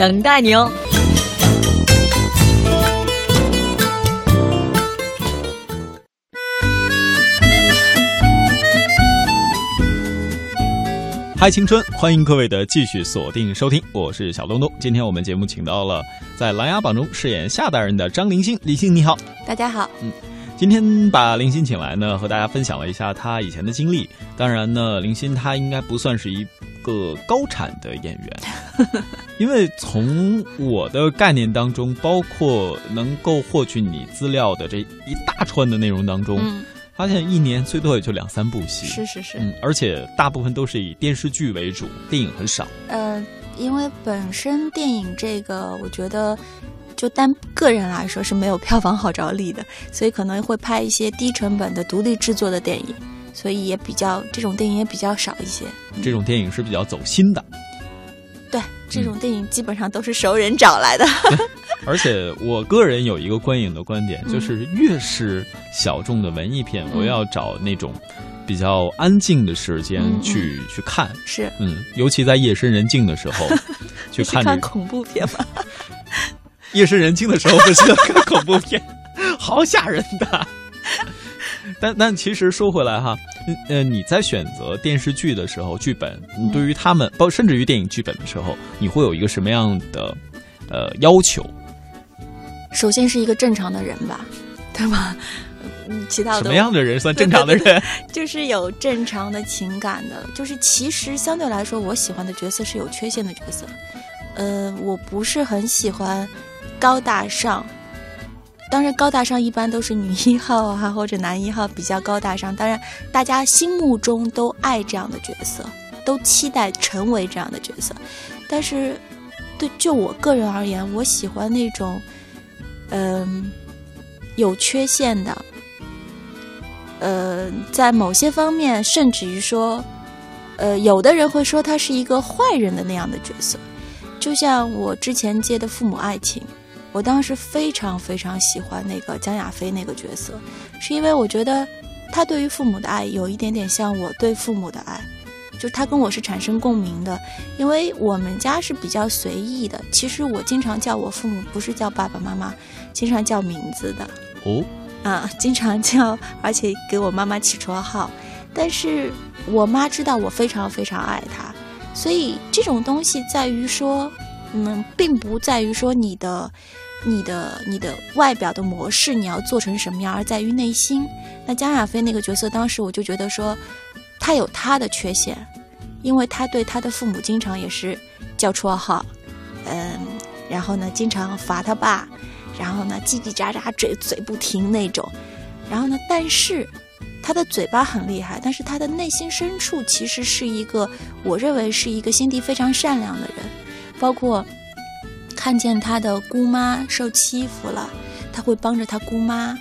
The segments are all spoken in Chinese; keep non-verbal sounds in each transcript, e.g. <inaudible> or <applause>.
等待你哦。嗨，青春！欢迎各位的继续锁定收听，我是小东东。今天我们节目请到了在《琅琊榜》中饰演夏大人的张灵星，灵星你好，大家好。嗯，今天把林星请来呢，和大家分享了一下他以前的经历。当然呢，林星他应该不算是一个高产的演员，<laughs> 因为从我的概念当中，包括能够获取你资料的这一大串的内容当中。发现一年最多也就两三部戏，是是是，嗯，而且大部分都是以电视剧为主，电影很少。呃，因为本身电影这个，我觉得就单个人来说是没有票房号召力的，所以可能会拍一些低成本的独立制作的电影，所以也比较这种电影也比较少一些。这种电影是比较走心的。对，这种电影基本上都是熟人找来的。<laughs> 而且我个人有一个观影的观点，就是越是小众的文艺片，我要找那种比较安静的时间去去看。是，嗯，尤其在夜深人静的时候 <laughs> 去看。看恐怖片吗？<laughs> 夜深人静的时候不是看恐怖片，好吓人的。但但其实说回来哈，呃，你在选择电视剧的时候，剧本，你对于他们，包甚至于电影剧本的时候，你会有一个什么样的呃要求？首先是一个正常的人吧，对吧？嗯，其他的什么样的人算正常的人？<laughs> 就是有正常的情感的，就是其实相对来说，我喜欢的角色是有缺陷的角色。呃，我不是很喜欢高大上，当然高大上一般都是女一号啊或者男一号比较高大上，当然大家心目中都爱这样的角色，都期待成为这样的角色。但是对就我个人而言，我喜欢那种。嗯，有缺陷的，呃，在某些方面，甚至于说，呃，有的人会说他是一个坏人的那样的角色，就像我之前接的《父母爱情》，我当时非常非常喜欢那个江亚飞那个角色，是因为我觉得他对于父母的爱有一点点像我对父母的爱。就他跟我是产生共鸣的，因为我们家是比较随意的。其实我经常叫我父母不是叫爸爸妈妈，经常叫名字的。哦，啊，<laughs> 经常叫，而且给我妈妈起绰号。但是我妈知道我非常非常爱她，所以这种东西在于说，嗯，并不在于说你的、你的、你的外表的模式你要做成什么样，而在于内心。那江亚飞那个角色，当时我就觉得说。他有他的缺陷，因为他对他的父母经常也是叫绰号，嗯，然后呢，经常罚他爸，然后呢，叽叽喳喳嘴嘴不停那种，然后呢，但是他的嘴巴很厉害，但是他的内心深处其实是一个，我认为是一个心地非常善良的人，包括看见他的姑妈受欺负了，他会帮着他姑妈，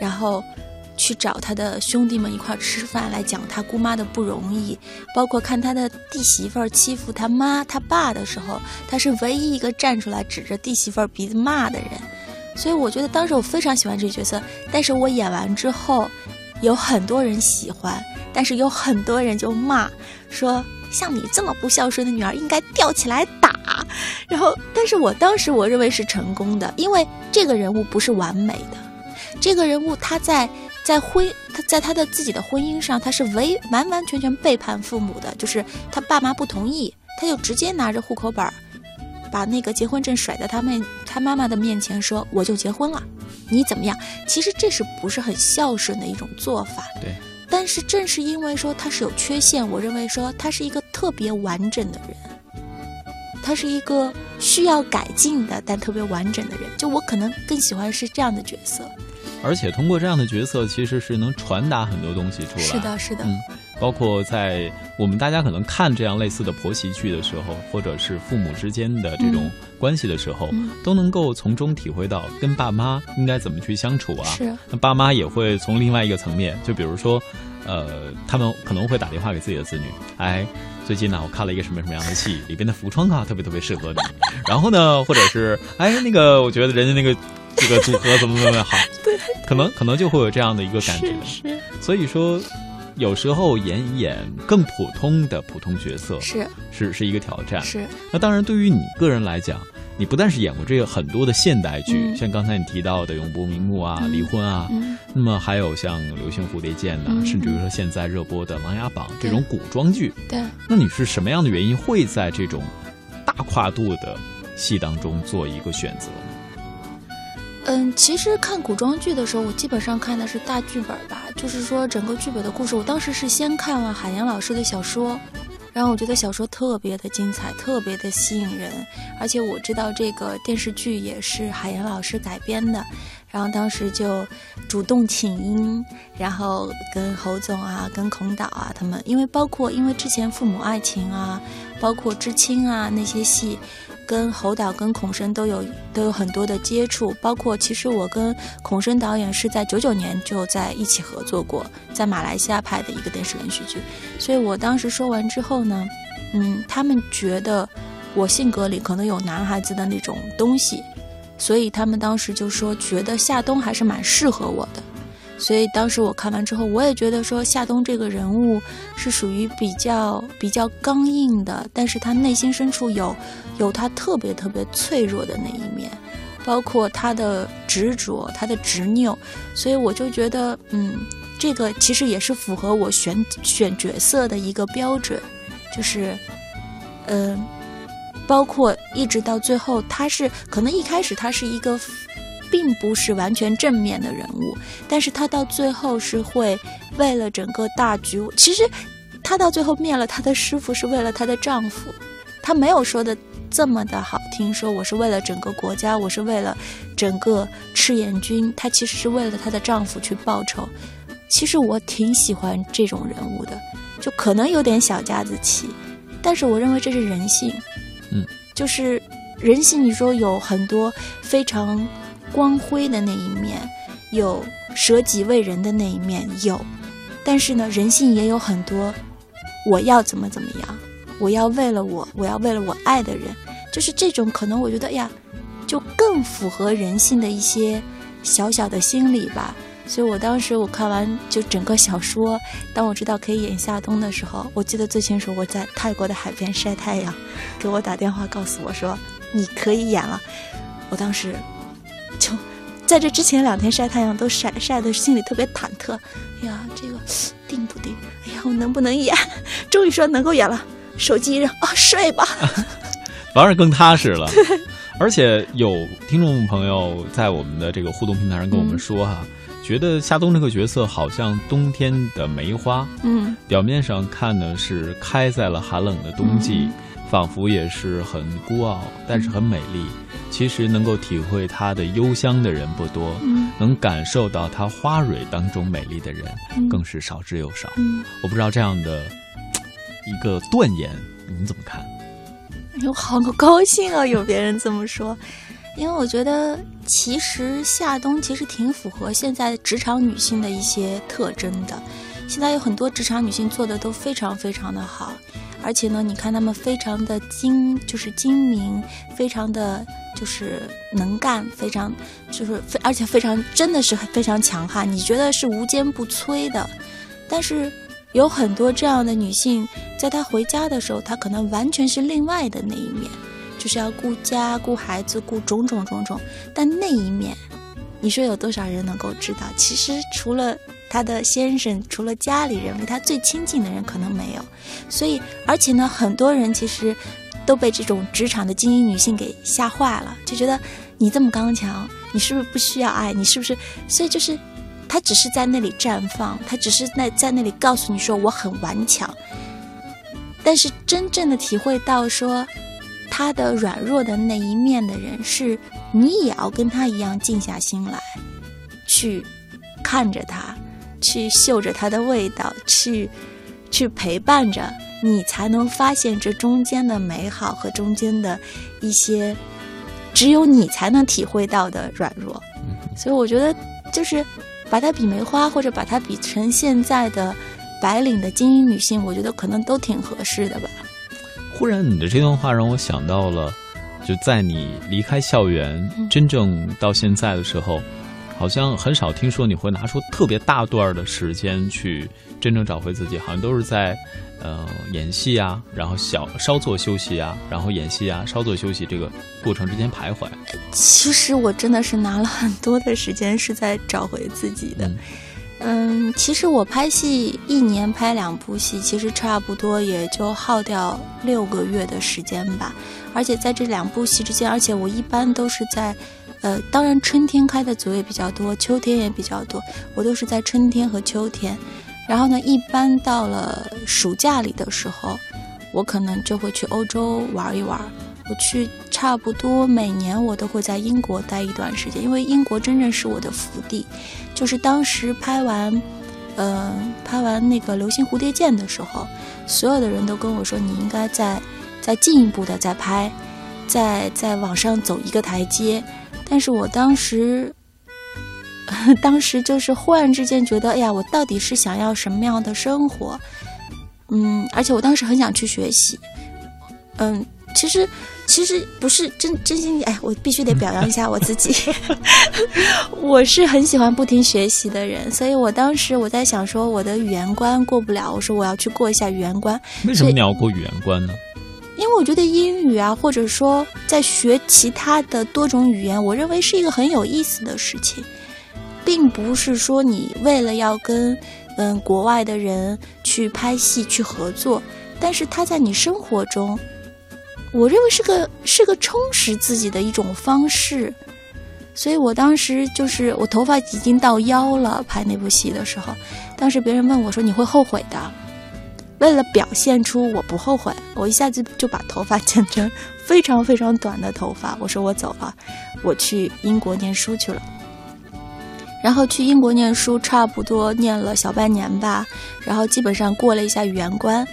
然后。去找他的兄弟们一块吃饭，来讲他姑妈的不容易，包括看他的弟媳妇儿欺负他妈他爸的时候，他是唯一一个站出来指着弟媳妇儿鼻子骂的人。所以我觉得当时我非常喜欢这个角色，但是我演完之后，有很多人喜欢，但是有很多人就骂说，像你这么不孝顺的女儿应该吊起来打。<laughs> 然后，但是我当时我认为是成功的，因为这个人物不是完美的，这个人物他在。在婚，他在他的自己的婚姻上，他是唯完完全全背叛父母的，就是他爸妈不同意，他就直接拿着户口本儿，把那个结婚证甩在他们他妈妈的面前，说我就结婚了，你怎么样？其实这是不是很孝顺的一种做法？对。但是正是因为说他是有缺陷，我认为说他是一个特别完整的人，他是一个需要改进的但特别完整的人，就我可能更喜欢是这样的角色。而且通过这样的角色，其实是能传达很多东西出来。是的，是的。嗯，包括在我们大家可能看这样类似的婆媳剧的时候，或者是父母之间的这种关系的时候，都能够从中体会到跟爸妈应该怎么去相处啊。是。那爸妈也会从另外一个层面，就比如说，呃，他们可能会打电话给自己的子女，哎，最近呢，我看了一个什么什么样的戏，里边的服装啊，特别特别适合你。<laughs> 然后呢，或者是，哎，那个，我觉得人家那个。这个组合怎么怎么好？<laughs> 对，可能可能就会有这样的一个感觉。是，所以说，有时候演一演更普通的普通角色是是是一个挑战。是。那当然，对于你个人来讲，你不但是演过这个很多的现代剧，嗯像刚才你提到的《永不瞑目》啊、嗯离婚啊，嗯那么还有像《流星蝴蝶剑》呐，嗯甚至于说现在热播的《琅琊榜》这种古装剧，对。那你是什么样的原因会在这种大跨度的戏当中做一个选择呢？嗯，其实看古装剧的时候，我基本上看的是大剧本吧，就是说整个剧本的故事。我当时是先看了海岩老师的小说，然后我觉得小说特别的精彩，特别的吸引人，而且我知道这个电视剧也是海岩老师改编的，然后当时就主动请缨，然后跟侯总啊、跟孔导啊他们，因为包括因为之前父母爱情啊，包括知青啊那些戏。跟侯导、跟孔笙都有都有很多的接触，包括其实我跟孔笙导演是在九九年就在一起合作过，在马来西亚拍的一个电视连续剧，所以我当时说完之后呢，嗯，他们觉得我性格里可能有男孩子的那种东西，所以他们当时就说觉得夏冬还是蛮适合我的。所以当时我看完之后，我也觉得说夏冬这个人物是属于比较比较刚硬的，但是他内心深处有有他特别特别脆弱的那一面，包括他的执着、他的执拗，所以我就觉得，嗯，这个其实也是符合我选选角色的一个标准，就是，嗯、包括一直到最后，他是可能一开始他是一个。并不是完全正面的人物，但是他到最后是会为了整个大局。其实，他到最后灭了他的师傅是为了她的丈夫，他没有说的这么的好听，说我是为了整个国家，我是为了整个赤焰军，她其实是为了她的丈夫去报仇。其实我挺喜欢这种人物的，就可能有点小家子气，但是我认为这是人性。嗯，就是人性，你说有很多非常。光辉的那一面，有舍己为人的那一面有，但是呢，人性也有很多，我要怎么怎么样，我要为了我，我要为了我爱的人，就是这种可能，我觉得哎呀，就更符合人性的一些小小的心理吧。所以我当时我看完就整个小说，当我知道可以演夏冬的时候，我记得最清楚，我在泰国的海边晒太阳，给我打电话告诉我说你可以演了，我当时。就在这之前两天晒太阳都晒晒的心里特别忐忑，哎呀，这个定不定？哎呀，我能不能演？终于说能够演了，手机一扔啊，睡吧，反而更踏实了。而且有听众朋友在我们的这个互动平台上跟我们说哈、嗯，觉得夏冬这个角色好像冬天的梅花，嗯，表面上看呢是开在了寒冷的冬季。嗯仿佛也是很孤傲，但是很美丽。其实能够体会它的幽香的人不多，嗯、能感受到它花蕊当中美丽的人、嗯、更是少之又少。嗯、我不知道这样的一个断言你怎么看？哎呦，好高兴啊！有别人这么说，因为我觉得其实夏冬其实挺符合现在职场女性的一些特征的。现在有很多职场女性做的都非常非常的好。而且呢，你看她们非常的精，就是精明，非常的就是能干，非常就是非而且非常真的是非常强悍，你觉得是无坚不摧的。但是有很多这样的女性，在她回家的时候，她可能完全是另外的那一面，就是要顾家、顾孩子、顾种种种种。但那一面，你说有多少人能够知道？其实除了。她的先生除了家里人，离她最亲近的人可能没有，所以而且呢，很多人其实都被这种职场的精英女性给吓坏了，就觉得你这么刚强，你是不是不需要爱？你是不是？所以就是她只是在那里绽放，她只是在在那里告诉你说我很顽强，但是真正的体会到说她的软弱的那一面的人，是你也要跟他一样静下心来，去看着他。去嗅着他的味道，去去陪伴着你，才能发现这中间的美好和中间的一些只有你才能体会到的软弱。所以我觉得，就是把它比梅花，或者把它比成现在的白领的精英女性，我觉得可能都挺合适的吧。忽然，你的这段话让我想到了，就在你离开校园，嗯、真正到现在的时候。好像很少听说你会拿出特别大段的时间去真正找回自己，好像都是在，呃，演戏啊，然后小稍作休息啊，然后演戏啊，稍作休息这个过程之间徘徊。其实我真的是拿了很多的时间是在找回自己的。嗯，嗯其实我拍戏一年拍两部戏，其实差不多也就耗掉六个月的时间吧。而且在这两部戏之间，而且我一般都是在。呃，当然春天开的组也比较多，秋天也比较多。我都是在春天和秋天，然后呢，一般到了暑假里的时候，我可能就会去欧洲玩一玩。我去差不多每年我都会在英国待一段时间，因为英国真正是我的福地。就是当时拍完，呃，拍完那个《流星蝴蝶剑》的时候，所有的人都跟我说，你应该再再进一步的再拍，再再往上走一个台阶。但是我当时，<laughs> 当时就是忽然之间觉得，哎呀，我到底是想要什么样的生活？嗯，而且我当时很想去学习。嗯，其实其实不是真真心，哎，我必须得表扬一下 <laughs> 我自己。<laughs> 我是很喜欢不停学习的人，所以我当时我在想说，我的语言关过不了，我说我要去过一下语言关。为什么你要过语言关呢？因为我觉得英语啊，或者说在学其他的多种语言，我认为是一个很有意思的事情，并不是说你为了要跟嗯国外的人去拍戏去合作，但是他在你生活中，我认为是个是个充实自己的一种方式，所以我当时就是我头发已经到腰了，拍那部戏的时候，当时别人问我说你会后悔的。为了表现出我不后悔，我一下子就把头发剪成非常非常短的头发。我说我走了，我去英国念书去了。然后去英国念书，差不多念了小半年吧。然后基本上过了一下语言关。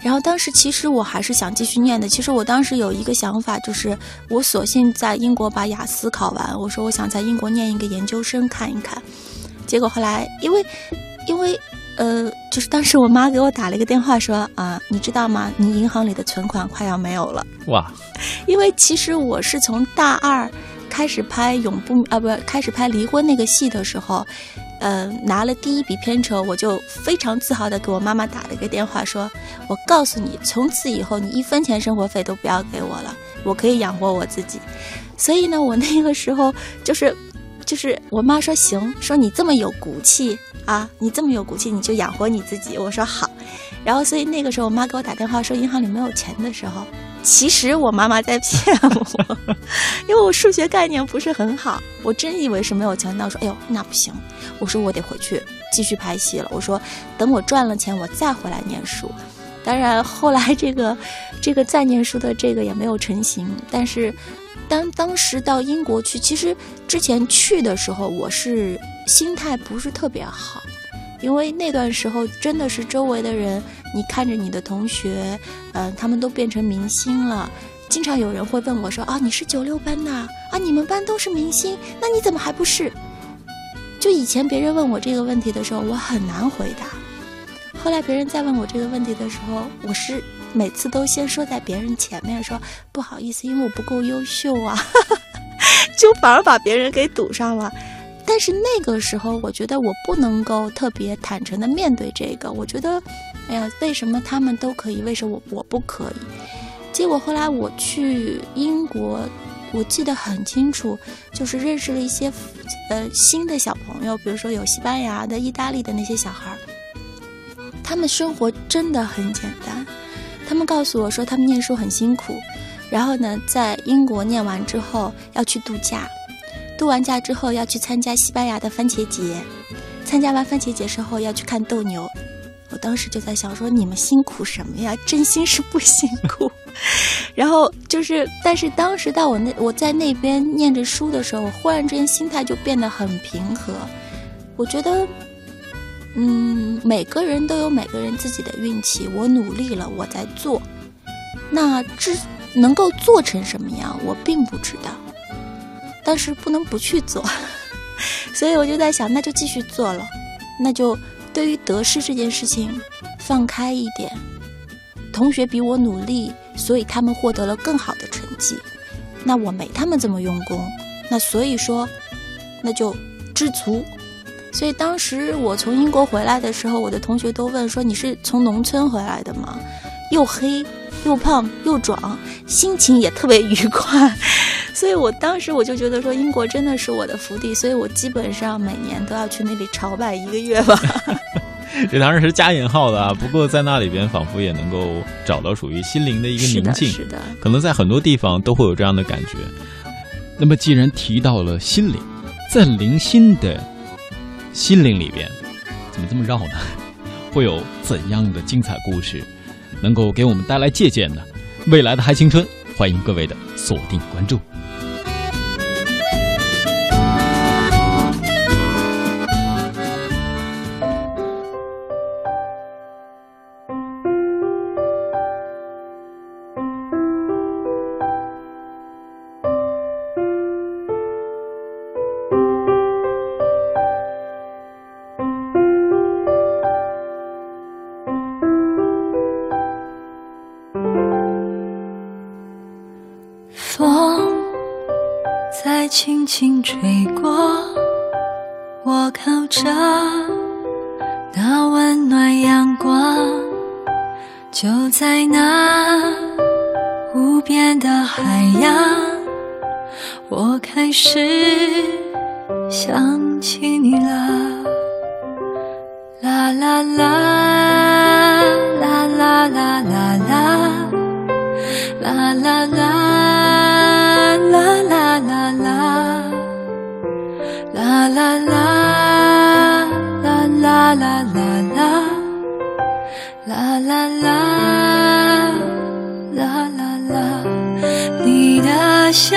然后当时其实我还是想继续念的。其实我当时有一个想法，就是我索性在英国把雅思考完。我说我想在英国念一个研究生看一看。结果后来因为，因为。呃，就是当时我妈给我打了一个电话，说啊，你知道吗？你银行里的存款快要没有了。哇！因为其实我是从大二开始拍永不啊，不开始拍离婚那个戏的时候，呃，拿了第一笔片酬，我就非常自豪的给我妈妈打了一个电话，说我告诉你，从此以后你一分钱生活费都不要给我了，我可以养活我自己。<laughs> 所以呢，我那个时候就是。就是我妈说行，说你这么有骨气啊，你这么有骨气，你就养活你自己。我说好，然后所以那个时候我妈给我打电话说银行里没有钱的时候，其实我妈妈在骗我，因为我数学概念不是很好，我真以为是没有钱。那我说哎呦那不行，我说我得回去继续拍戏了。我说等我赚了钱我再回来念书。当然后来这个 <laughs> 这个再念书的这个也没有成型，但是。当当时到英国去，其实之前去的时候，我是心态不是特别好，因为那段时候真的是周围的人，你看着你的同学，嗯，他们都变成明星了，经常有人会问我说啊，你是九六班的啊，你们班都是明星，那你怎么还不是？就以前别人问我这个问题的时候，我很难回答，后来别人再问我这个问题的时候，我是。每次都先说在别人前面说不好意思，因为我不够优秀啊，<laughs> 就反而把别人给堵上了。但是那个时候，我觉得我不能够特别坦诚的面对这个。我觉得，哎呀，为什么他们都可以，为什么我我不可以？结果后来我去英国，我记得很清楚，就是认识了一些呃新的小朋友，比如说有西班牙的、意大利的那些小孩儿，他们生活真的很简单。他们告诉我说，他们念书很辛苦，然后呢，在英国念完之后要去度假，度完假之后要去参加西班牙的番茄节，参加完番茄节之后要去看斗牛。我当时就在想说，你们辛苦什么呀？真心是不辛苦。<laughs> 然后就是，但是当时到我那我在那边念着书的时候，我忽然之间心态就变得很平和。我觉得。嗯，每个人都有每个人自己的运气。我努力了，我在做，那这能够做成什么样，我并不知道。但是不能不去做，<laughs> 所以我就在想，那就继续做了。那就对于得失这件事情，放开一点。同学比我努力，所以他们获得了更好的成绩。那我没他们这么用功，那所以说，那就知足。所以当时我从英国回来的时候，我的同学都问说：“你是从农村回来的吗？又黑又胖又壮，心情也特别愉快。<laughs> ”所以我当时我就觉得说，英国真的是我的福地，所以我基本上每年都要去那里朝拜一个月吧。<laughs> 这当然是加引号的啊，不过在那里边仿佛也能够找到属于心灵的一个宁静。是的，可能在很多地方都会有这样的感觉。那么既然提到了心灵，在零星的。心灵里边，怎么这么绕呢？<laughs> 会有怎样的精彩故事，能够给我们带来借鉴的？未来的嗨青春，欢迎各位的锁定关注。光，就在那无边的海洋，我开始想起你了，啦啦啦啦啦啦啦啦啦啦啦啦啦啦啦。啦啦啦啦啦啦啦啦啦啦啦啦啦，你的笑